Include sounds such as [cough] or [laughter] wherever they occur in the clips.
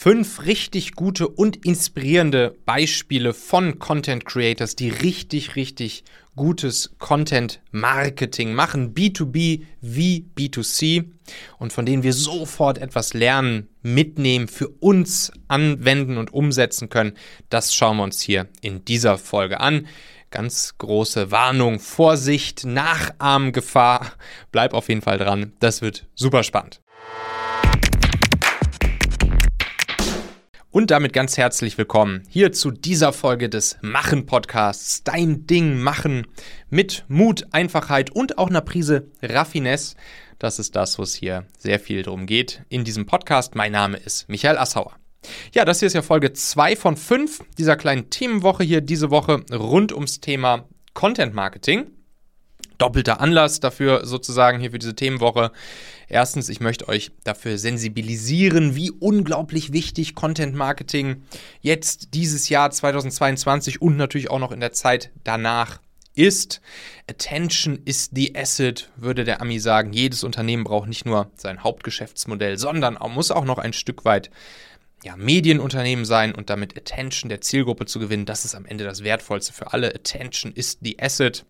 fünf richtig gute und inspirierende Beispiele von Content Creators, die richtig, richtig gutes Content Marketing machen, B2B wie B2C und von denen wir sofort etwas lernen, mitnehmen, für uns anwenden und umsetzen können. Das schauen wir uns hier in dieser Folge an. Ganz große Warnung, Vorsicht, Nachahmgefahr. Bleib auf jeden Fall dran. Das wird super spannend. Und damit ganz herzlich willkommen hier zu dieser Folge des Machen Podcasts. Dein Ding machen mit Mut, Einfachheit und auch einer Prise Raffinesse. Das ist das, wo es hier sehr viel drum geht in diesem Podcast. Mein Name ist Michael Assauer. Ja, das hier ist ja Folge 2 von 5 dieser kleinen Themenwoche hier diese Woche rund ums Thema Content Marketing doppelter Anlass dafür sozusagen hier für diese Themenwoche. Erstens, ich möchte euch dafür sensibilisieren, wie unglaublich wichtig Content Marketing jetzt dieses Jahr 2022 und natürlich auch noch in der Zeit danach ist. Attention is the asset, würde der Ami sagen. Jedes Unternehmen braucht nicht nur sein Hauptgeschäftsmodell, sondern muss auch noch ein Stück weit ja, Medienunternehmen sein und damit Attention der Zielgruppe zu gewinnen. Das ist am Ende das Wertvollste für alle. Attention is the asset.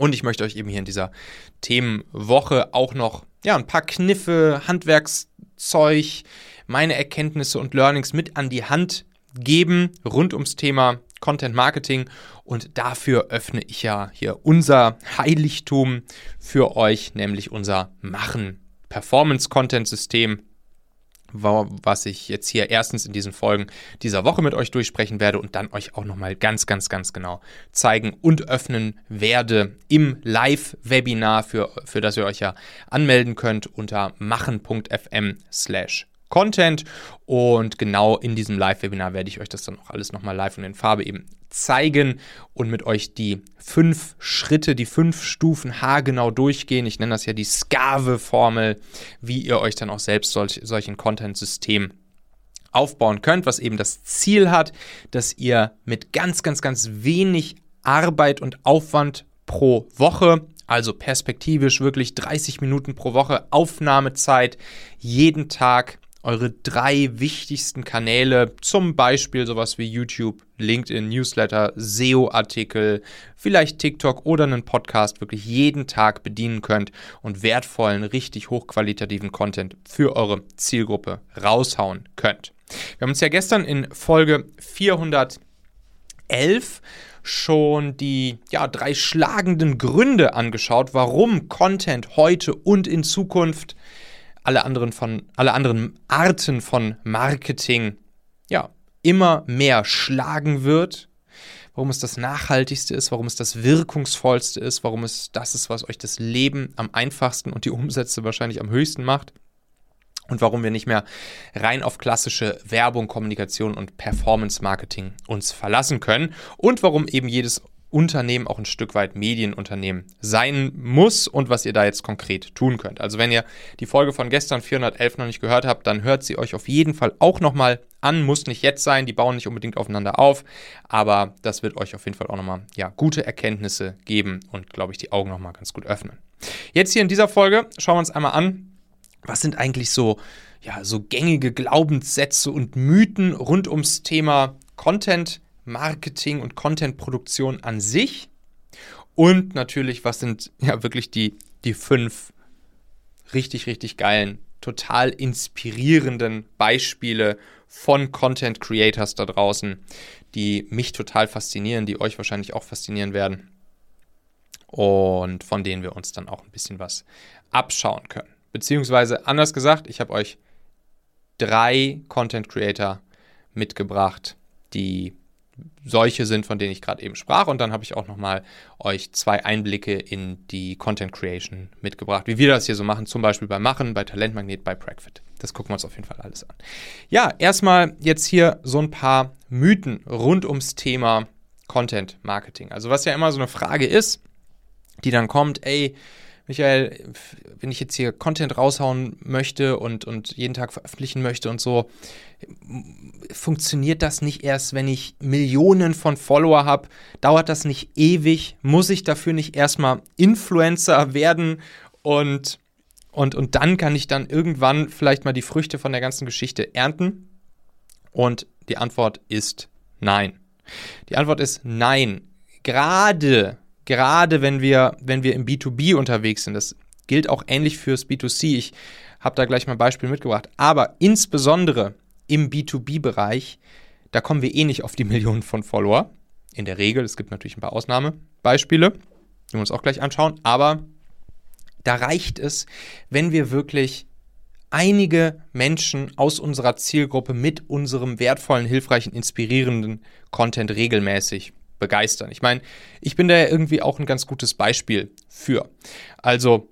Und ich möchte euch eben hier in dieser Themenwoche auch noch ja, ein paar Kniffe, Handwerkszeug, meine Erkenntnisse und Learnings mit an die Hand geben rund ums Thema Content Marketing. Und dafür öffne ich ja hier unser Heiligtum für euch, nämlich unser Machen Performance Content System was ich jetzt hier erstens in diesen Folgen dieser Woche mit euch durchsprechen werde und dann euch auch nochmal ganz, ganz, ganz genau zeigen und öffnen werde im Live-Webinar, für, für das ihr euch ja anmelden könnt unter machen.fm slash Content. Und genau in diesem Live-Webinar werde ich euch das dann auch alles nochmal live und in Farbe eben zeigen und mit euch die fünf Schritte, die fünf Stufen haargenau durchgehen. Ich nenne das ja die Skave-Formel, wie ihr euch dann auch selbst solch, solchen Content-System aufbauen könnt, was eben das Ziel hat, dass ihr mit ganz, ganz, ganz wenig Arbeit und Aufwand pro Woche also perspektivisch wirklich 30 Minuten pro Woche Aufnahmezeit jeden Tag eure drei wichtigsten Kanäle, zum Beispiel sowas wie YouTube, LinkedIn, Newsletter, SEO-Artikel, vielleicht TikTok oder einen Podcast wirklich jeden Tag bedienen könnt und wertvollen, richtig hochqualitativen Content für eure Zielgruppe raushauen könnt. Wir haben uns ja gestern in Folge 411 schon die ja, drei schlagenden Gründe angeschaut, warum Content heute und in Zukunft alle anderen von alle anderen Arten von Marketing ja immer mehr schlagen wird, warum es das nachhaltigste ist, warum es das wirkungsvollste ist, warum es das ist, was euch das Leben am einfachsten und die Umsätze wahrscheinlich am höchsten macht. Und warum wir nicht mehr rein auf klassische Werbung, Kommunikation und Performance Marketing uns verlassen können. Und warum eben jedes Unternehmen auch ein Stück weit Medienunternehmen sein muss und was ihr da jetzt konkret tun könnt. Also wenn ihr die Folge von gestern 411 noch nicht gehört habt, dann hört sie euch auf jeden Fall auch nochmal an. Muss nicht jetzt sein, die bauen nicht unbedingt aufeinander auf, aber das wird euch auf jeden Fall auch nochmal ja, gute Erkenntnisse geben und, glaube ich, die Augen nochmal ganz gut öffnen. Jetzt hier in dieser Folge schauen wir uns einmal an, was sind eigentlich so, ja, so gängige Glaubenssätze und Mythen rund ums Thema Content Marketing und Contentproduktion an sich. Und natürlich, was sind ja wirklich die, die fünf richtig, richtig geilen, total inspirierenden Beispiele von Content Creators da draußen, die mich total faszinieren, die euch wahrscheinlich auch faszinieren werden. Und von denen wir uns dann auch ein bisschen was abschauen können. Beziehungsweise anders gesagt, ich habe euch drei Content Creator mitgebracht, die solche sind, von denen ich gerade eben sprach. Und dann habe ich auch nochmal euch zwei Einblicke in die Content Creation mitgebracht, wie wir das hier so machen, zum Beispiel bei Machen, bei Talentmagnet, bei Pragfit. Das gucken wir uns auf jeden Fall alles an. Ja, erstmal jetzt hier so ein paar Mythen rund ums Thema Content Marketing. Also was ja immer so eine Frage ist, die dann kommt, ey, Michael, wenn ich jetzt hier Content raushauen möchte und, und jeden Tag veröffentlichen möchte und so, funktioniert das nicht erst, wenn ich Millionen von Follower habe? Dauert das nicht ewig? Muss ich dafür nicht erstmal Influencer werden und, und, und dann kann ich dann irgendwann vielleicht mal die Früchte von der ganzen Geschichte ernten? Und die Antwort ist nein. Die Antwort ist nein. Gerade, gerade wenn wir, wenn wir im B2B unterwegs sind, das gilt auch ähnlich fürs B2C. Ich habe da gleich mal ein Beispiel mitgebracht. Aber insbesondere im B2B-Bereich, da kommen wir eh nicht auf die [laughs] Millionen von Follower. In der Regel, es gibt natürlich ein paar Ausnahmebeispiele, die wir uns auch gleich anschauen, aber da reicht es, wenn wir wirklich einige Menschen aus unserer Zielgruppe mit unserem wertvollen, hilfreichen, inspirierenden Content regelmäßig begeistern. Ich meine, ich bin da ja irgendwie auch ein ganz gutes Beispiel für. Also,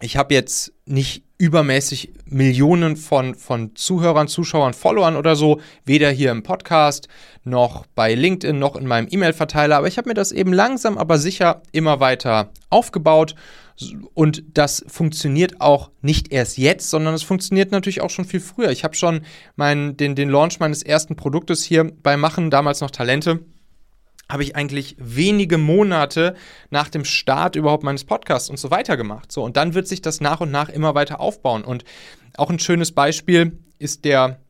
ich habe jetzt nicht übermäßig Millionen von, von Zuhörern, Zuschauern, Followern oder so, weder hier im Podcast noch bei LinkedIn noch in meinem E-Mail-Verteiler, aber ich habe mir das eben langsam, aber sicher immer weiter aufgebaut. Und das funktioniert auch nicht erst jetzt, sondern es funktioniert natürlich auch schon viel früher. Ich habe schon mein, den, den Launch meines ersten Produktes hier bei Machen, damals noch Talente, habe ich eigentlich wenige Monate nach dem Start überhaupt meines Podcasts und so weiter gemacht. So, und dann wird sich das nach und nach immer weiter aufbauen. Und auch ein schönes Beispiel ist der,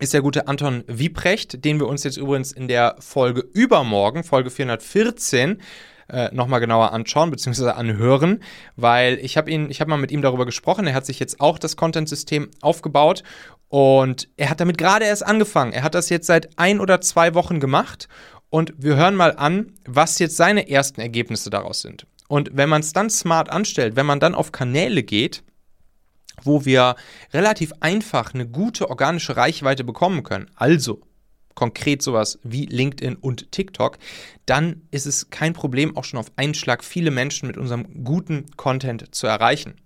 ist der gute Anton Wieprecht, den wir uns jetzt übrigens in der Folge übermorgen, Folge 414, äh, nochmal genauer anschauen bzw. anhören, weil ich habe ihn, ich habe mal mit ihm darüber gesprochen. Er hat sich jetzt auch das Content-System aufgebaut und er hat damit gerade erst angefangen. Er hat das jetzt seit ein oder zwei Wochen gemacht und wir hören mal an, was jetzt seine ersten Ergebnisse daraus sind. Und wenn man es dann smart anstellt, wenn man dann auf Kanäle geht, wo wir relativ einfach eine gute organische Reichweite bekommen können, also konkret sowas wie LinkedIn und TikTok, dann ist es kein Problem, auch schon auf einen Schlag viele Menschen mit unserem guten Content zu erreichen.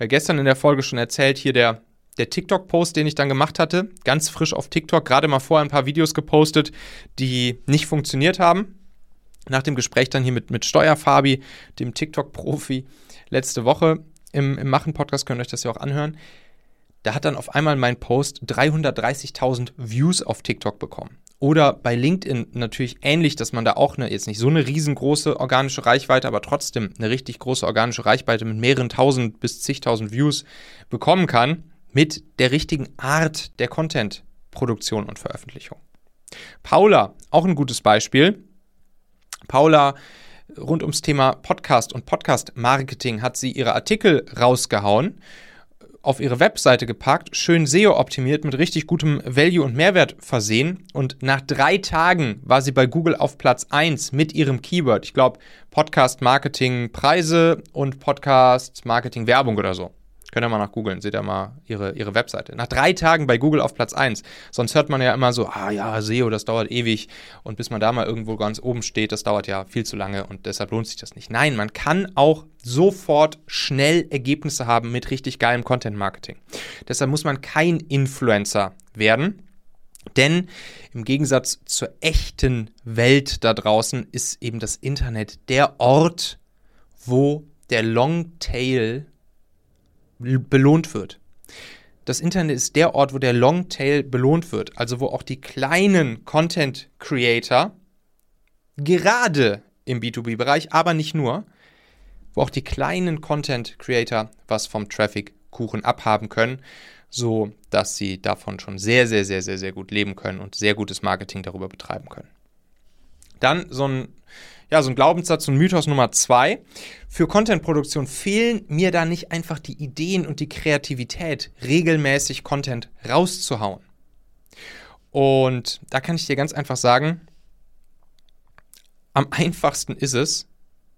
Ja, gestern in der Folge schon erzählt, hier der der TikTok-Post, den ich dann gemacht hatte, ganz frisch auf TikTok, gerade mal vorher ein paar Videos gepostet, die nicht funktioniert haben. Nach dem Gespräch dann hier mit, mit Steuerfabi, dem TikTok-Profi, letzte Woche im, im Machen-Podcast, könnt ihr euch das ja auch anhören. Da hat dann auf einmal mein Post 330.000 Views auf TikTok bekommen. Oder bei LinkedIn natürlich ähnlich, dass man da auch eine, jetzt nicht so eine riesengroße organische Reichweite, aber trotzdem eine richtig große organische Reichweite mit mehreren tausend bis zigtausend Views bekommen kann mit der richtigen Art der Content-Produktion und Veröffentlichung. Paula, auch ein gutes Beispiel. Paula rund ums Thema Podcast und Podcast-Marketing hat sie ihre Artikel rausgehauen, auf ihre Webseite gepackt, schön SEO-optimiert, mit richtig gutem Value und Mehrwert versehen. Und nach drei Tagen war sie bei Google auf Platz 1 mit ihrem Keyword. Ich glaube, Podcast-Marketing-Preise und Podcast-Marketing-Werbung oder so. Könnt ihr mal nach googeln, seht ihr mal ihre, ihre Webseite. Nach drei Tagen bei Google auf Platz 1. Sonst hört man ja immer so, ah ja, SEO, das dauert ewig. Und bis man da mal irgendwo ganz oben steht, das dauert ja viel zu lange und deshalb lohnt sich das nicht. Nein, man kann auch sofort schnell Ergebnisse haben mit richtig geilem Content-Marketing. Deshalb muss man kein Influencer werden. Denn im Gegensatz zur echten Welt da draußen ist eben das Internet der Ort, wo der Longtail belohnt wird. Das Internet ist der Ort, wo der Longtail belohnt wird, also wo auch die kleinen Content Creator, gerade im B2B-Bereich, aber nicht nur, wo auch die kleinen Content Creator was vom Traffic-Kuchen abhaben können, so dass sie davon schon sehr, sehr, sehr, sehr, sehr gut leben können und sehr gutes Marketing darüber betreiben können. Dann so ein ja, so ein Glaubenssatz und Mythos Nummer zwei. Für Contentproduktion fehlen mir da nicht einfach die Ideen und die Kreativität, regelmäßig Content rauszuhauen. Und da kann ich dir ganz einfach sagen, am einfachsten ist es,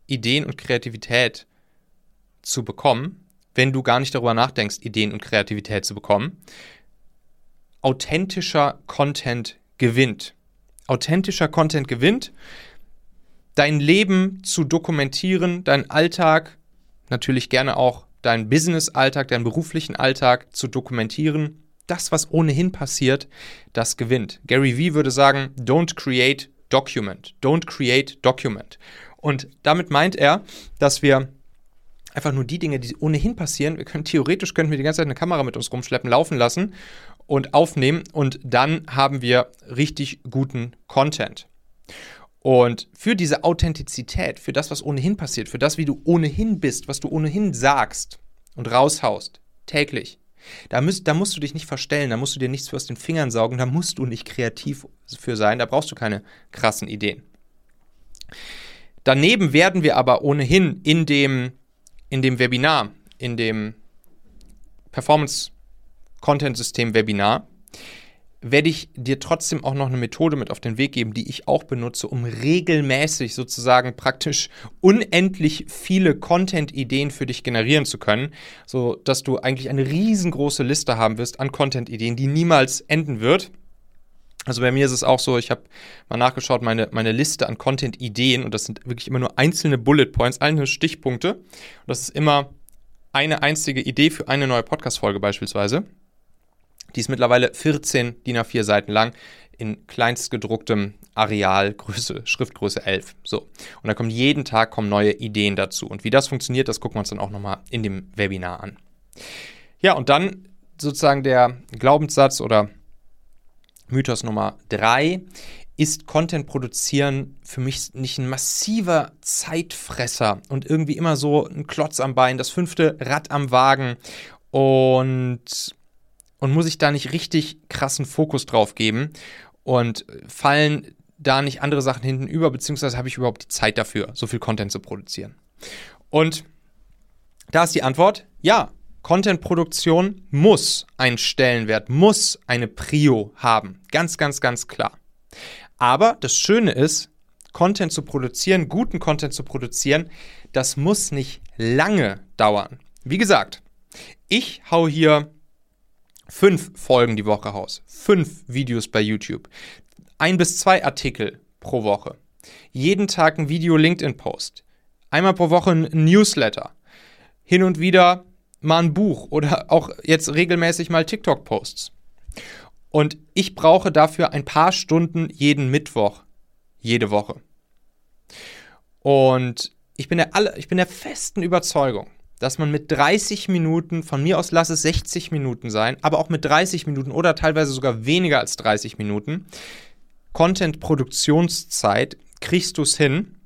Ideen und Kreativität zu bekommen, wenn du gar nicht darüber nachdenkst, Ideen und Kreativität zu bekommen. Authentischer Content gewinnt. Authentischer Content gewinnt dein Leben zu dokumentieren, deinen Alltag, natürlich gerne auch deinen Business-Alltag, deinen beruflichen Alltag zu dokumentieren. Das, was ohnehin passiert, das gewinnt. Gary Vee würde sagen, don't create document. Don't create document. Und damit meint er, dass wir einfach nur die Dinge, die ohnehin passieren, wir können theoretisch könnten wir die ganze Zeit eine Kamera mit uns rumschleppen, laufen lassen und aufnehmen und dann haben wir richtig guten Content. Und für diese Authentizität, für das, was ohnehin passiert, für das, wie du ohnehin bist, was du ohnehin sagst und raushaust, täglich, Da, müsst, da musst du dich nicht verstellen, da musst du dir nichts aus den Fingern saugen, da musst du nicht kreativ für sein, da brauchst du keine krassen Ideen. Daneben werden wir aber ohnehin in dem, in dem Webinar, in dem Performance Content System Webinar, werde ich dir trotzdem auch noch eine Methode mit auf den Weg geben, die ich auch benutze, um regelmäßig sozusagen praktisch unendlich viele Content-Ideen für dich generieren zu können, so dass du eigentlich eine riesengroße Liste haben wirst an Content-Ideen, die niemals enden wird. Also bei mir ist es auch so, ich habe mal nachgeschaut, meine, meine Liste an Content-Ideen und das sind wirklich immer nur einzelne Bullet Points, einzelne Stichpunkte. Und das ist immer eine einzige Idee für eine neue Podcast-Folge beispielsweise. Die ist mittlerweile 14 DIN A4 Seiten lang in kleinstgedrucktem Areal, Größe, Schriftgröße 11. So. Und da kommen jeden Tag kommen neue Ideen dazu. Und wie das funktioniert, das gucken wir uns dann auch nochmal in dem Webinar an. Ja, und dann sozusagen der Glaubenssatz oder Mythos Nummer 3 ist Content produzieren für mich nicht ein massiver Zeitfresser und irgendwie immer so ein Klotz am Bein, das fünfte Rad am Wagen und und muss ich da nicht richtig krassen Fokus drauf geben und fallen da nicht andere Sachen hinten über, beziehungsweise habe ich überhaupt die Zeit dafür, so viel Content zu produzieren? Und da ist die Antwort, ja, Content-Produktion muss einen Stellenwert, muss eine Prio haben. Ganz, ganz, ganz klar. Aber das Schöne ist, Content zu produzieren, guten Content zu produzieren, das muss nicht lange dauern. Wie gesagt, ich hau hier fünf Folgen die Woche raus, fünf Videos bei YouTube, ein bis zwei Artikel pro Woche, jeden Tag ein Video LinkedIn-Post, einmal pro Woche ein Newsletter, hin und wieder mal ein Buch oder auch jetzt regelmäßig mal TikTok-Posts. Und ich brauche dafür ein paar Stunden jeden Mittwoch, jede Woche. Und ich bin der, alle, ich bin der festen Überzeugung, dass man mit 30 Minuten, von mir aus lass es 60 Minuten sein, aber auch mit 30 Minuten oder teilweise sogar weniger als 30 Minuten, Content-Produktionszeit kriegst du es hin,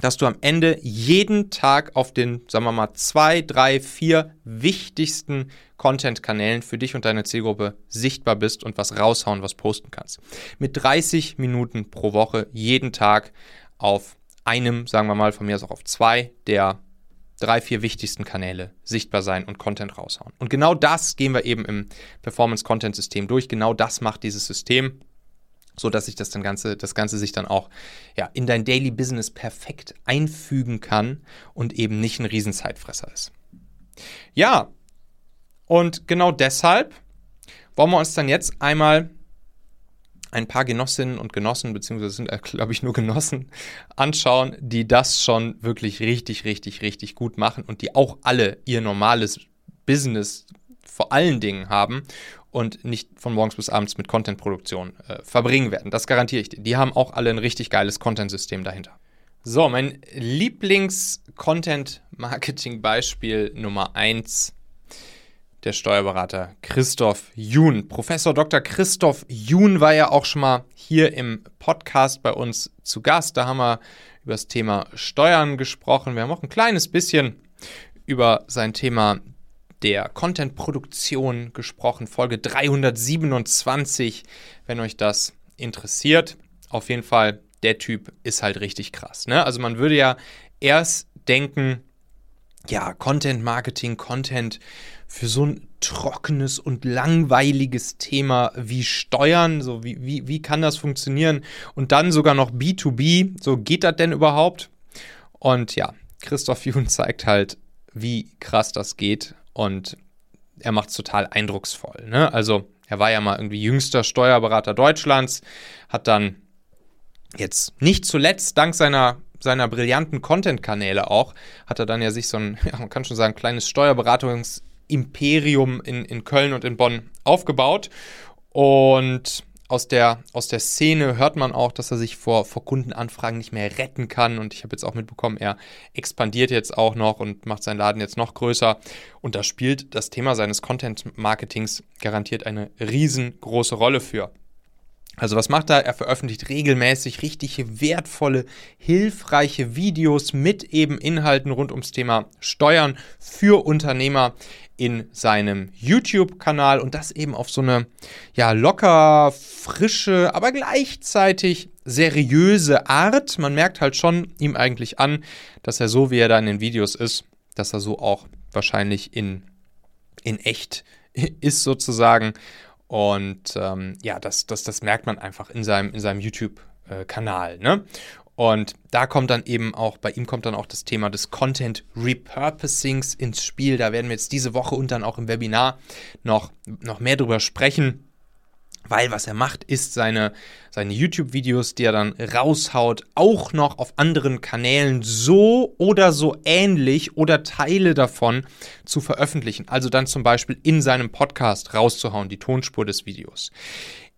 dass du am Ende jeden Tag auf den, sagen wir mal, zwei, drei, vier wichtigsten Content-Kanälen für dich und deine Zielgruppe sichtbar bist und was raushauen, was posten kannst. Mit 30 Minuten pro Woche jeden Tag auf einem, sagen wir mal, von mir aus auch auf zwei der drei, vier wichtigsten Kanäle sichtbar sein und Content raushauen. Und genau das gehen wir eben im Performance-Content-System durch. Genau das macht dieses System, so dass sich das, dann Ganze, das Ganze sich dann auch ja, in dein Daily Business perfekt einfügen kann und eben nicht ein Riesenzeitfresser ist. Ja, und genau deshalb wollen wir uns dann jetzt einmal ein paar Genossinnen und Genossen, beziehungsweise sind, äh, [laughs] glaube ich, nur Genossen, anschauen, die das schon wirklich richtig, richtig, richtig gut machen und die auch alle ihr normales Business vor allen Dingen haben und nicht von morgens bis abends mit Content-Produktion äh, verbringen werden. Das garantiere ich dir. Die haben auch alle ein richtig geiles Content-System dahinter. So, mein Lieblings-Content-Marketing-Beispiel Nummer 1 der Steuerberater Christoph Jun. Professor Dr. Christoph Jun war ja auch schon mal hier im Podcast bei uns zu Gast. Da haben wir über das Thema Steuern gesprochen. Wir haben auch ein kleines bisschen über sein Thema der Content-Produktion gesprochen. Folge 327, wenn euch das interessiert. Auf jeden Fall, der Typ ist halt richtig krass. Ne? Also man würde ja erst denken, ja, Content Marketing, Content für so ein trockenes und langweiliges Thema wie Steuern, so wie, wie, wie kann das funktionieren? Und dann sogar noch B2B, so geht das denn überhaupt? Und ja, Christoph Jun zeigt halt, wie krass das geht und er macht es total eindrucksvoll. Ne? Also er war ja mal irgendwie jüngster Steuerberater Deutschlands, hat dann jetzt nicht zuletzt dank seiner seiner brillanten Content-Kanäle auch, hat er dann ja sich so ein, [laughs] ja, man kann schon sagen, kleines Steuerberatungsimperium in, in Köln und in Bonn aufgebaut. Und aus der, aus der Szene hört man auch, dass er sich vor, vor Kundenanfragen nicht mehr retten kann. Und ich habe jetzt auch mitbekommen, er expandiert jetzt auch noch und macht seinen Laden jetzt noch größer. Und da spielt das Thema seines Content-Marketings garantiert eine riesengroße Rolle für. Also was macht er? Er veröffentlicht regelmäßig richtig wertvolle, hilfreiche Videos mit eben Inhalten rund ums Thema Steuern für Unternehmer in seinem YouTube-Kanal und das eben auf so eine ja locker, frische, aber gleichzeitig seriöse Art. Man merkt halt schon ihm eigentlich an, dass er so wie er da in den Videos ist, dass er so auch wahrscheinlich in in echt [laughs] ist sozusagen und ähm, ja, das, das, das merkt man einfach in seinem, in seinem YouTube-Kanal. Ne? Und da kommt dann eben auch, bei ihm kommt dann auch das Thema des Content Repurposings ins Spiel. Da werden wir jetzt diese Woche und dann auch im Webinar noch, noch mehr drüber sprechen. Weil was er macht, ist seine, seine YouTube-Videos, die er dann raushaut, auch noch auf anderen Kanälen so oder so ähnlich oder Teile davon zu veröffentlichen. Also dann zum Beispiel in seinem Podcast rauszuhauen, die Tonspur des Videos.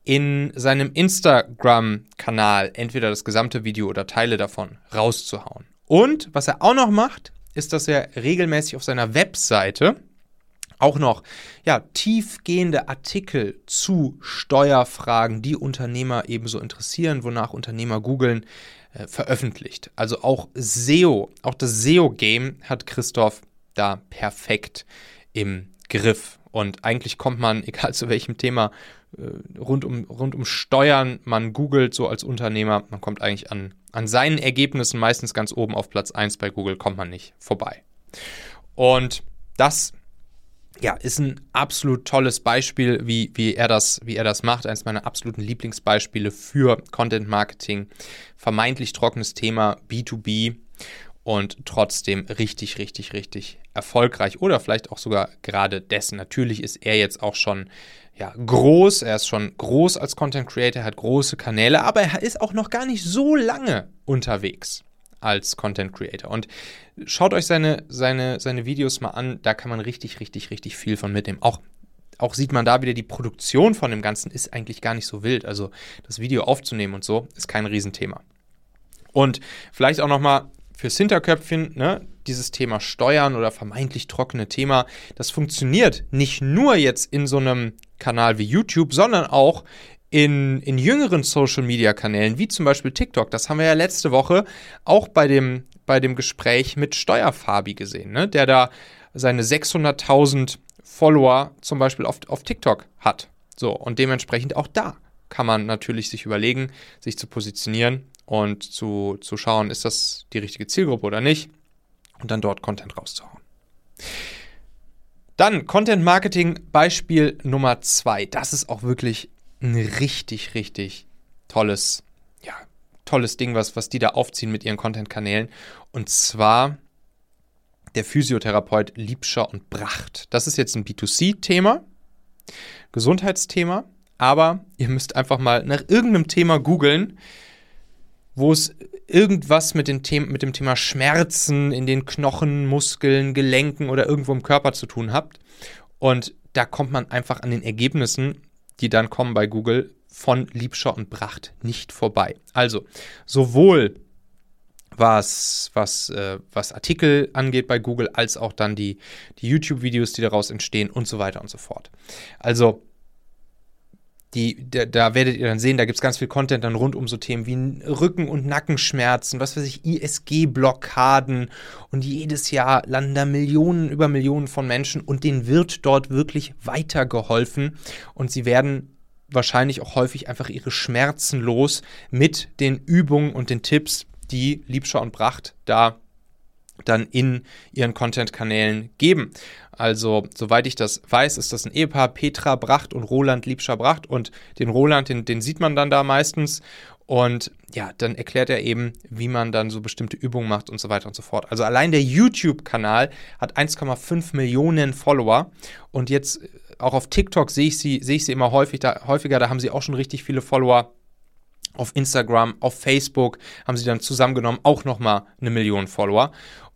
In seinem Instagram-Kanal entweder das gesamte Video oder Teile davon rauszuhauen. Und was er auch noch macht, ist, dass er regelmäßig auf seiner Webseite auch noch ja, tiefgehende Artikel zu Steuerfragen, die Unternehmer ebenso interessieren, wonach Unternehmer googeln, äh, veröffentlicht. Also auch SEO, auch das SEO-Game hat Christoph da perfekt im Griff. Und eigentlich kommt man, [laughs] egal zu welchem Thema, rund, um, rund um Steuern, man googelt so als Unternehmer, man kommt eigentlich an, an seinen Ergebnissen meistens ganz oben auf Platz 1 bei Google, kommt man nicht vorbei. Und das ja, ist ein absolut tolles Beispiel, wie, wie, er das, wie er das macht. Eines meiner absoluten Lieblingsbeispiele für Content Marketing. Vermeintlich trockenes Thema, B2B und trotzdem richtig, richtig, richtig erfolgreich oder vielleicht auch sogar gerade dessen. Natürlich ist er jetzt auch schon ja, groß, er ist schon groß als Content Creator, hat große Kanäle, aber er ist auch noch gar nicht so lange unterwegs als Content Creator. Und schaut euch seine, seine, seine Videos mal an, da kann man richtig, richtig, richtig viel von mitnehmen. Auch, auch sieht man da wieder, die Produktion von dem Ganzen ist eigentlich gar nicht so wild. Also das Video aufzunehmen und so ist kein Riesenthema. Und vielleicht auch nochmal fürs Hinterköpfchen, ne, dieses Thema Steuern oder vermeintlich trockene Thema, das funktioniert nicht nur jetzt in so einem Kanal wie YouTube, sondern auch in, in jüngeren Social-Media-Kanälen, wie zum Beispiel TikTok, das haben wir ja letzte Woche auch bei dem, bei dem Gespräch mit Steuerfabi gesehen, ne? der da seine 600.000 Follower zum Beispiel auf, auf TikTok hat. So, und dementsprechend auch da kann man natürlich sich überlegen, sich zu positionieren und zu, zu schauen, ist das die richtige Zielgruppe oder nicht und dann dort Content rauszuhauen. Dann Content Marketing Beispiel Nummer zwei. Das ist auch wirklich ein richtig, richtig tolles, ja, tolles Ding, was, was die da aufziehen mit ihren Content-Kanälen. Und zwar der Physiotherapeut Liebscher und Bracht. Das ist jetzt ein B2C-Thema, Gesundheitsthema, aber ihr müsst einfach mal nach irgendeinem Thema googeln, wo es irgendwas mit, den The mit dem Thema Schmerzen in den Knochen, Muskeln, Gelenken oder irgendwo im Körper zu tun habt. Und da kommt man einfach an den Ergebnissen die dann kommen bei Google, von Liebscher und Bracht nicht vorbei. Also sowohl was, was, äh, was Artikel angeht bei Google, als auch dann die, die YouTube-Videos, die daraus entstehen und so weiter und so fort. Also die, da, da, werdet ihr dann sehen, da gibt es ganz viel Content dann rund um so Themen wie Rücken- und Nackenschmerzen, was weiß ich, ISG-Blockaden und jedes Jahr landen da Millionen über Millionen von Menschen und denen wird dort wirklich weitergeholfen und sie werden wahrscheinlich auch häufig einfach ihre Schmerzen los mit den Übungen und den Tipps, die Liebscher und Bracht da dann in ihren Content-Kanälen geben. Also, soweit ich das weiß, ist das ein Ehepaar, Petra Bracht und Roland Liebscher Bracht. Und den Roland, den, den sieht man dann da meistens. Und ja, dann erklärt er eben, wie man dann so bestimmte Übungen macht und so weiter und so fort. Also allein der YouTube-Kanal hat 1,5 Millionen Follower. Und jetzt äh, auch auf TikTok sehe ich sie, sehe ich sie immer häufig, da, häufiger, da haben sie auch schon richtig viele Follower. Auf Instagram, auf Facebook haben sie dann zusammengenommen auch nochmal eine Million Follower.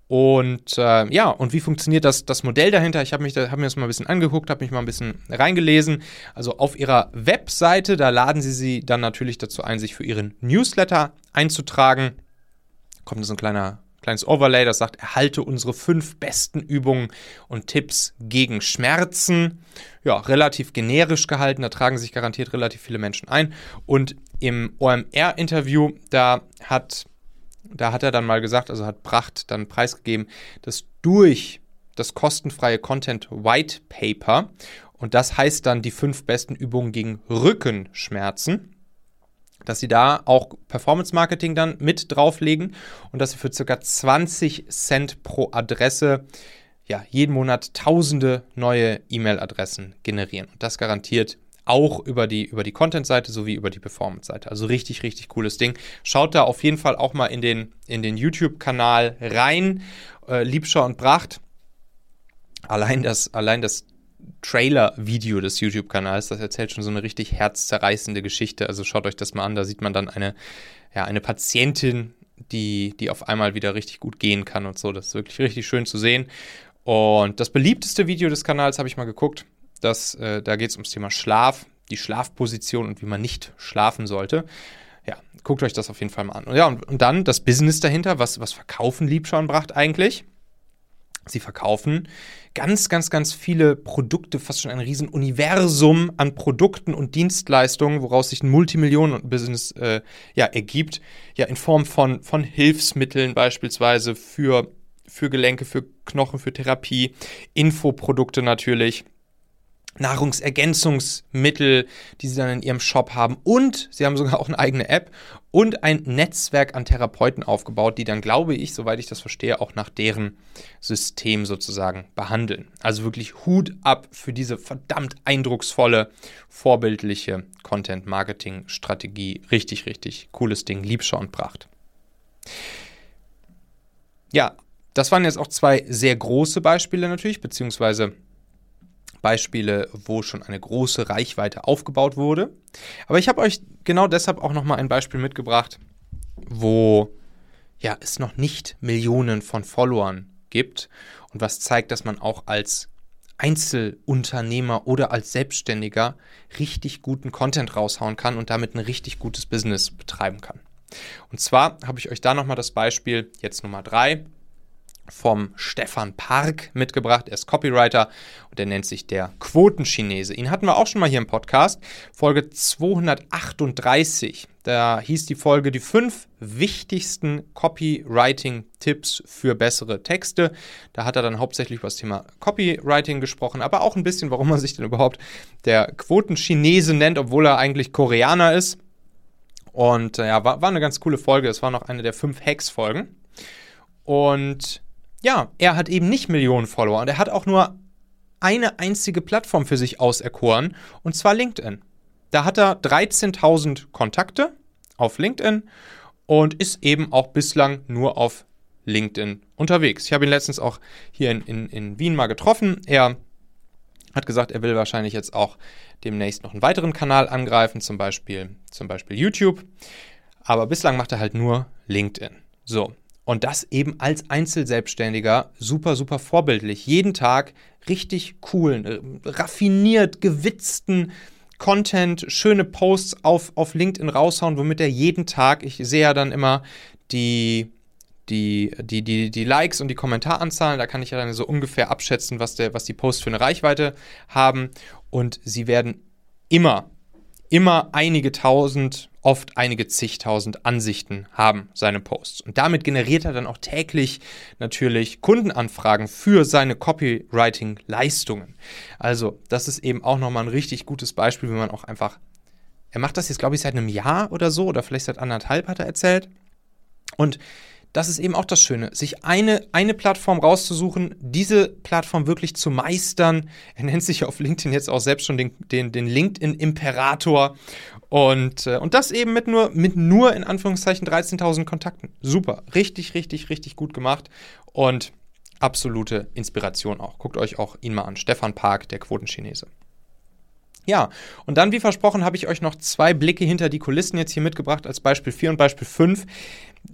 Und äh, ja, und wie funktioniert das, das Modell dahinter? Ich habe hab mir das mal ein bisschen angeguckt, habe mich mal ein bisschen reingelesen. Also auf ihrer Webseite, da laden sie sie dann natürlich dazu ein, sich für ihren Newsletter einzutragen. Kommt so ein kleiner kleines Overlay, das sagt, erhalte unsere fünf besten Übungen und Tipps gegen Schmerzen. Ja, relativ generisch gehalten, da tragen sich garantiert relativ viele Menschen ein. Und im OMR-Interview, da hat, da hat er dann mal gesagt, also hat Pracht dann preisgegeben, dass durch das kostenfreie Content White Paper und das heißt dann die fünf besten Übungen gegen Rückenschmerzen dass sie da auch Performance Marketing dann mit drauflegen und dass sie für ca. 20 Cent pro Adresse ja, jeden Monat tausende neue E-Mail-Adressen generieren. Und das garantiert auch über die, über die Content-Seite sowie über die Performance-Seite. Also richtig, richtig cooles Ding. Schaut da auf jeden Fall auch mal in den, in den YouTube-Kanal rein. Äh, Liebschau und Bracht. Allein das, allein das Trailer-Video des YouTube-Kanals. Das erzählt schon so eine richtig herzzerreißende Geschichte. Also schaut euch das mal an. Da sieht man dann eine, ja, eine Patientin, die, die auf einmal wieder richtig gut gehen kann und so. Das ist wirklich richtig schön zu sehen. Und das beliebteste Video des Kanals habe ich mal geguckt. Das, äh, da geht es ums Thema Schlaf, die Schlafposition und wie man nicht schlafen sollte. Ja, guckt euch das auf jeden Fall mal an. Und ja, und, und dann das Business dahinter. Was, was verkaufen Liebschauenbracht eigentlich? Sie verkaufen ganz, ganz, ganz viele Produkte, fast schon ein Riesenuniversum an Produkten und Dienstleistungen, woraus sich ein Multimillionen-Business äh, ja, ergibt, ja, in Form von, von Hilfsmitteln beispielsweise für, für Gelenke, für Knochen, für Therapie, Infoprodukte natürlich. Nahrungsergänzungsmittel, die sie dann in ihrem Shop haben. Und sie haben sogar auch eine eigene App und ein Netzwerk an Therapeuten aufgebaut, die dann, glaube ich, soweit ich das verstehe, auch nach deren System sozusagen behandeln. Also wirklich Hut ab für diese verdammt eindrucksvolle, vorbildliche Content-Marketing-Strategie. Richtig, richtig cooles Ding. Liebschau und Pracht. Ja, das waren jetzt auch zwei sehr große Beispiele natürlich, beziehungsweise Beispiele, wo schon eine große Reichweite aufgebaut wurde. Aber ich habe euch genau deshalb auch nochmal ein Beispiel mitgebracht, wo ja, es noch nicht Millionen von Followern gibt und was zeigt, dass man auch als Einzelunternehmer oder als Selbstständiger richtig guten Content raushauen kann und damit ein richtig gutes Business betreiben kann. Und zwar habe ich euch da nochmal das Beispiel, jetzt Nummer drei, vom Stefan Park mitgebracht. Er ist Copywriter und er nennt sich der Quotenchinese. Ihn hatten wir auch schon mal hier im Podcast, Folge 238. Da hieß die Folge die fünf wichtigsten Copywriting-Tipps für bessere Texte. Da hat er dann hauptsächlich über das Thema Copywriting gesprochen, aber auch ein bisschen, warum man sich denn überhaupt der Quotenchinese nennt, obwohl er eigentlich Koreaner ist. Und äh, ja, war, war eine ganz coole Folge. Es war noch eine der fünf Hacks-Folgen. Und ja, er hat eben nicht Millionen Follower und er hat auch nur eine einzige Plattform für sich auserkoren und zwar LinkedIn. Da hat er 13.000 Kontakte auf LinkedIn und ist eben auch bislang nur auf LinkedIn unterwegs. Ich habe ihn letztens auch hier in, in, in Wien mal getroffen. Er hat gesagt, er will wahrscheinlich jetzt auch demnächst noch einen weiteren Kanal angreifen, zum Beispiel, zum Beispiel YouTube. Aber bislang macht er halt nur LinkedIn. So, und das eben als Einzelselbstständiger super, super vorbildlich. Jeden Tag richtig coolen, äh, raffiniert, gewitzten Content, schöne Posts auf, auf LinkedIn raushauen, womit er jeden Tag, ich sehe ja dann immer die, die, die, die, die Likes und die Kommentaranzahlen, da kann ich ja dann so ungefähr abschätzen, was, der, was die Posts für eine Reichweite haben. Und sie werden immer, immer einige tausend oft einige zigtausend Ansichten haben, seine Posts. Und damit generiert er dann auch täglich natürlich Kundenanfragen für seine Copywriting-Leistungen. Also, das ist eben auch nochmal ein richtig gutes Beispiel, wie man auch einfach. Er macht das jetzt, glaube ich, seit einem Jahr oder so, oder vielleicht seit anderthalb hat er erzählt. Und das ist eben auch das Schöne, sich eine, eine Plattform rauszusuchen, diese Plattform wirklich zu meistern. Er nennt sich auf LinkedIn jetzt auch selbst schon den, den, den LinkedIn-Imperator. Und, äh, und das eben mit nur, mit nur in Anführungszeichen 13.000 Kontakten. Super, richtig, richtig, richtig gut gemacht. Und absolute Inspiration auch. Guckt euch auch ihn mal an. Stefan Park, der Quotenchinese. Ja, und dann, wie versprochen, habe ich euch noch zwei Blicke hinter die Kulissen jetzt hier mitgebracht, als Beispiel 4 und Beispiel 5,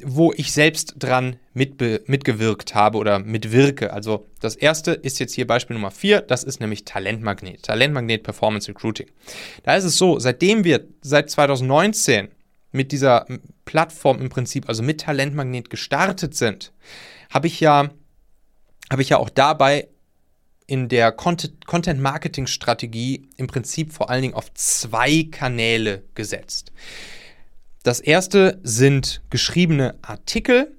wo ich selbst dran mitgewirkt habe oder mitwirke. Also das erste ist jetzt hier Beispiel Nummer 4, das ist nämlich Talentmagnet. Talentmagnet Performance Recruiting. Da ist es so, seitdem wir seit 2019 mit dieser Plattform im Prinzip, also mit Talentmagnet gestartet sind, habe ich ja, habe ich ja auch dabei in der Content-Marketing-Strategie im Prinzip vor allen Dingen auf zwei Kanäle gesetzt. Das erste sind geschriebene Artikel,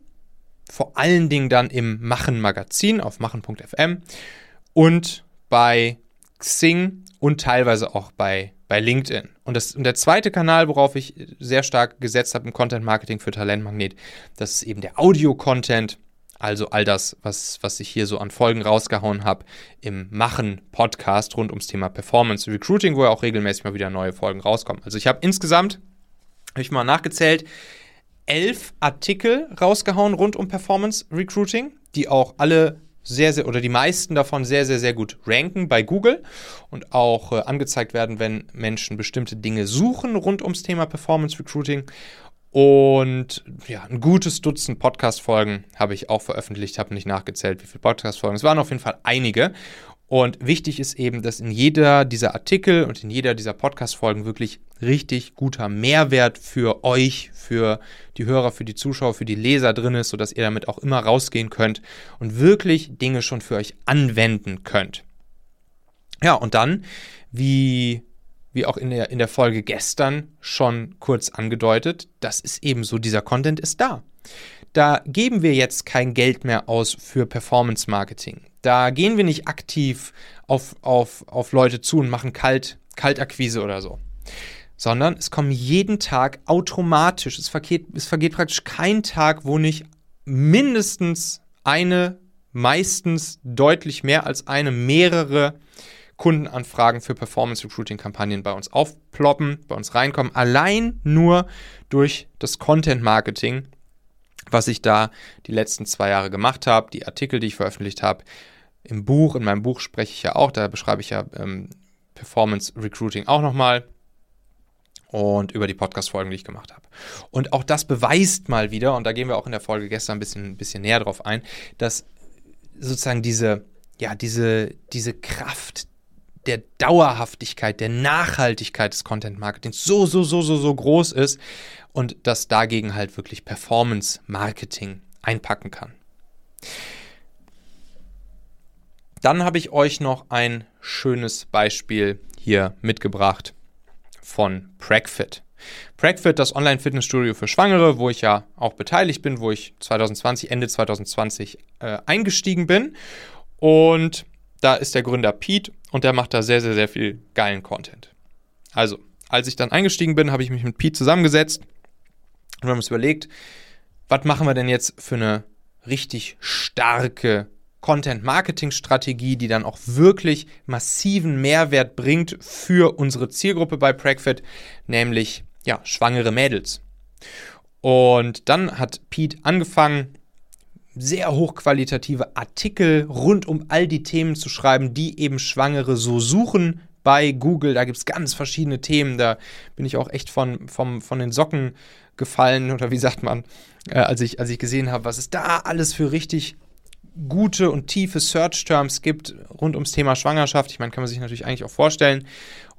vor allen Dingen dann im Machen Magazin auf machen.fm und bei Xing und teilweise auch bei, bei LinkedIn. Und, das, und der zweite Kanal, worauf ich sehr stark gesetzt habe im Content Marketing für Talentmagnet, das ist eben der Audio-Content. Also all das, was, was ich hier so an Folgen rausgehauen habe im Machen-Podcast rund ums Thema Performance Recruiting, wo ja auch regelmäßig mal wieder neue Folgen rauskommen. Also ich habe insgesamt, habe ich mal nachgezählt, elf Artikel rausgehauen rund um Performance Recruiting, die auch alle sehr, sehr, oder die meisten davon sehr, sehr, sehr gut ranken bei Google und auch äh, angezeigt werden, wenn Menschen bestimmte Dinge suchen rund ums Thema Performance Recruiting. Und ja, ein gutes Dutzend Podcast-Folgen habe ich auch veröffentlicht, habe nicht nachgezählt, wie viele Podcast-Folgen. Es waren auf jeden Fall einige. Und wichtig ist eben, dass in jeder dieser Artikel und in jeder dieser Podcast-Folgen wirklich richtig guter Mehrwert für euch, für die Hörer, für die Zuschauer, für die Leser drin ist, sodass ihr damit auch immer rausgehen könnt und wirklich Dinge schon für euch anwenden könnt. Ja, und dann, wie, wie auch in der, in der Folge gestern schon kurz angedeutet, das ist eben so, dieser Content ist da. Da geben wir jetzt kein Geld mehr aus für Performance Marketing. Da gehen wir nicht aktiv auf, auf, auf Leute zu und machen Kalt, Kaltakquise oder so. Sondern es kommen jeden Tag automatisch, es vergeht, es vergeht praktisch kein Tag, wo nicht mindestens eine, meistens deutlich mehr als eine, mehrere Kundenanfragen für Performance Recruiting Kampagnen bei uns aufploppen, bei uns reinkommen, allein nur durch das Content Marketing, was ich da die letzten zwei Jahre gemacht habe, die Artikel, die ich veröffentlicht habe, im Buch, in meinem Buch spreche ich ja auch, da beschreibe ich ja ähm, Performance Recruiting auch nochmal und über die Podcast-Folgen, die ich gemacht habe. Und auch das beweist mal wieder, und da gehen wir auch in der Folge gestern ein bisschen, bisschen näher drauf ein, dass sozusagen diese, ja, diese, diese Kraft der Dauerhaftigkeit, der Nachhaltigkeit des Content-Marketings so, so, so, so, so groß ist und dass dagegen halt wirklich Performance-Marketing einpacken kann. Dann habe ich euch noch ein schönes Beispiel hier mitgebracht von Pragfit. Pragfit, das Online-Fitnessstudio für Schwangere, wo ich ja auch beteiligt bin, wo ich 2020, Ende 2020 äh, eingestiegen bin. Und da ist der Gründer Pete und der macht da sehr, sehr, sehr viel geilen Content. Also, als ich dann eingestiegen bin, habe ich mich mit Pete zusammengesetzt und wir haben uns überlegt, was machen wir denn jetzt für eine richtig starke Content-Marketing-Strategie, die dann auch wirklich massiven Mehrwert bringt für unsere Zielgruppe bei Pragfit, nämlich ja, schwangere Mädels. Und dann hat Pete angefangen, sehr hochqualitative Artikel rund um all die Themen zu schreiben, die eben Schwangere so suchen bei Google. Da gibt es ganz verschiedene Themen. Da bin ich auch echt von, vom, von den Socken gefallen oder wie sagt man, äh, als, ich, als ich gesehen habe, was es da alles für richtig gute und tiefe Search-Terms gibt rund ums Thema Schwangerschaft. Ich meine, kann man sich natürlich eigentlich auch vorstellen.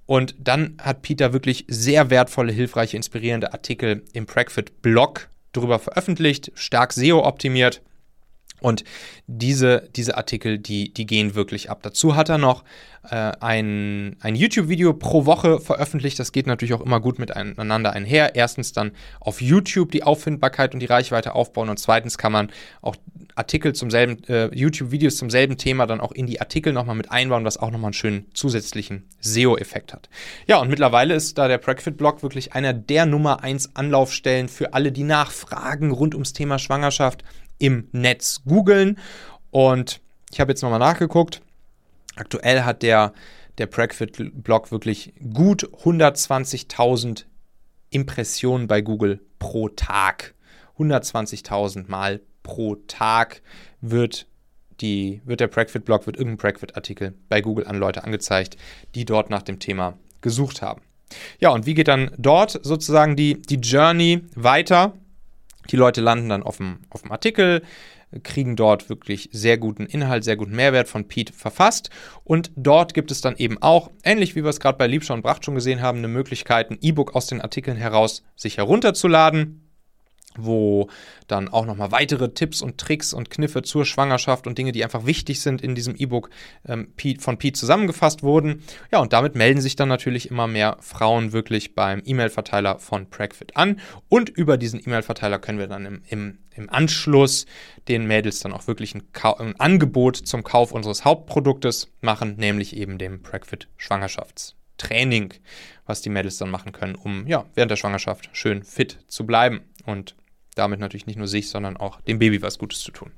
Und dann hat Peter wirklich sehr wertvolle, hilfreiche, inspirierende Artikel im Pragfit-Blog darüber veröffentlicht, stark SEO-optimiert. Und diese, diese Artikel, die, die gehen wirklich ab. Dazu hat er noch äh, ein, ein YouTube-Video pro Woche veröffentlicht. Das geht natürlich auch immer gut miteinander einher. Erstens dann auf YouTube die Auffindbarkeit und die Reichweite aufbauen und zweitens kann man auch Artikel zum selben, äh, YouTube-Videos zum selben Thema dann auch in die Artikel nochmal mit einbauen, was auch nochmal einen schönen zusätzlichen SEO-Effekt hat. Ja, und mittlerweile ist da der Pragfit-Blog wirklich einer der Nummer 1 Anlaufstellen für alle, die nachfragen rund ums Thema Schwangerschaft im Netz googeln. Und ich habe jetzt nochmal nachgeguckt. Aktuell hat der, der Pragfit-Blog wirklich gut 120.000 Impressionen bei Google pro Tag. 120.000 Mal pro Tag wird die, wird der Pragfit-Blog, wird irgendein Pragfit-Artikel bei Google an Leute angezeigt, die dort nach dem Thema gesucht haben. Ja, und wie geht dann dort sozusagen die, die Journey weiter? Die Leute landen dann auf dem, auf dem Artikel, kriegen dort wirklich sehr guten Inhalt, sehr guten Mehrwert von Pete verfasst. Und dort gibt es dann eben auch, ähnlich wie wir es gerade bei Liebscher und Bracht schon gesehen haben, eine Möglichkeit, ein E-Book aus den Artikeln heraus sich herunterzuladen wo dann auch nochmal weitere Tipps und Tricks und Kniffe zur Schwangerschaft und Dinge, die einfach wichtig sind in diesem E-Book ähm, von Pete zusammengefasst wurden. Ja, und damit melden sich dann natürlich immer mehr Frauen wirklich beim E-Mail-Verteiler von Pragfit an. Und über diesen E-Mail-Verteiler können wir dann im, im, im, Anschluss den Mädels dann auch wirklich ein, ein Angebot zum Kauf unseres Hauptproduktes machen, nämlich eben dem Pragfit Schwangerschaftstraining, was die Mädels dann machen können, um ja, während der Schwangerschaft schön fit zu bleiben. Und damit natürlich nicht nur sich, sondern auch dem Baby was Gutes zu tun.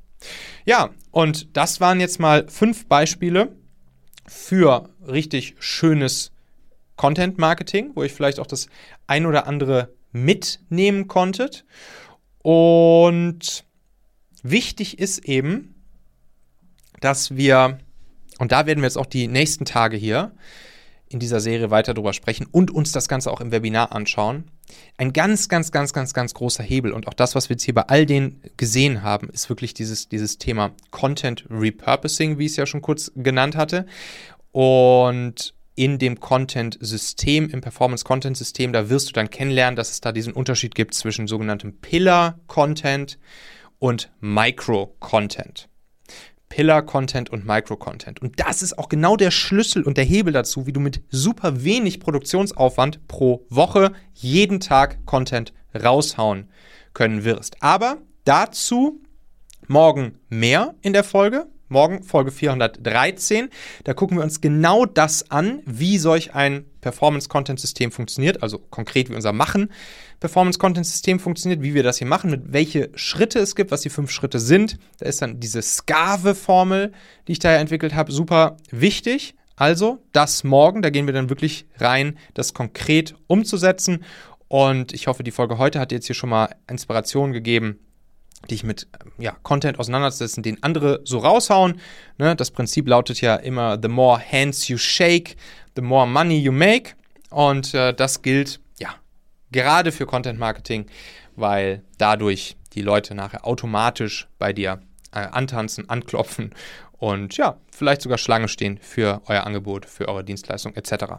Ja, und das waren jetzt mal fünf Beispiele für richtig schönes Content Marketing, wo ich vielleicht auch das ein oder andere mitnehmen konntet. Und wichtig ist eben, dass wir, und da werden wir jetzt auch die nächsten Tage hier in dieser Serie weiter drüber sprechen und uns das Ganze auch im Webinar anschauen. Ein ganz, ganz, ganz, ganz, ganz großer Hebel und auch das, was wir jetzt hier bei all denen gesehen haben, ist wirklich dieses, dieses Thema Content Repurposing, wie ich es ja schon kurz genannt hatte. Und in dem Content-System, im Performance-Content-System, da wirst du dann kennenlernen, dass es da diesen Unterschied gibt zwischen sogenanntem Pillar-Content und Micro-Content. Pillar-Content und Micro-Content. Und das ist auch genau der Schlüssel und der Hebel dazu, wie du mit super wenig Produktionsaufwand pro Woche jeden Tag Content raushauen können wirst. Aber dazu morgen mehr in der Folge. Morgen Folge 413. Da gucken wir uns genau das an, wie solch ein Performance-Content-System funktioniert, also konkret wie unser Machen Performance-Content-System funktioniert, wie wir das hier machen, mit welche Schritte es gibt, was die fünf Schritte sind. Da ist dann diese Skave-Formel, die ich daher entwickelt habe, super wichtig. Also das morgen, da gehen wir dann wirklich rein, das konkret umzusetzen. Und ich hoffe, die Folge heute hat jetzt hier schon mal Inspiration gegeben, dich mit ja, Content auseinanderzusetzen, den andere so raushauen. Ne? Das Prinzip lautet ja immer, the more hands you shake, the more money you make. Und äh, das gilt ja gerade für Content Marketing, weil dadurch die Leute nachher automatisch bei dir äh, antanzen, anklopfen und ja, vielleicht sogar Schlange stehen für euer Angebot, für eure Dienstleistung etc.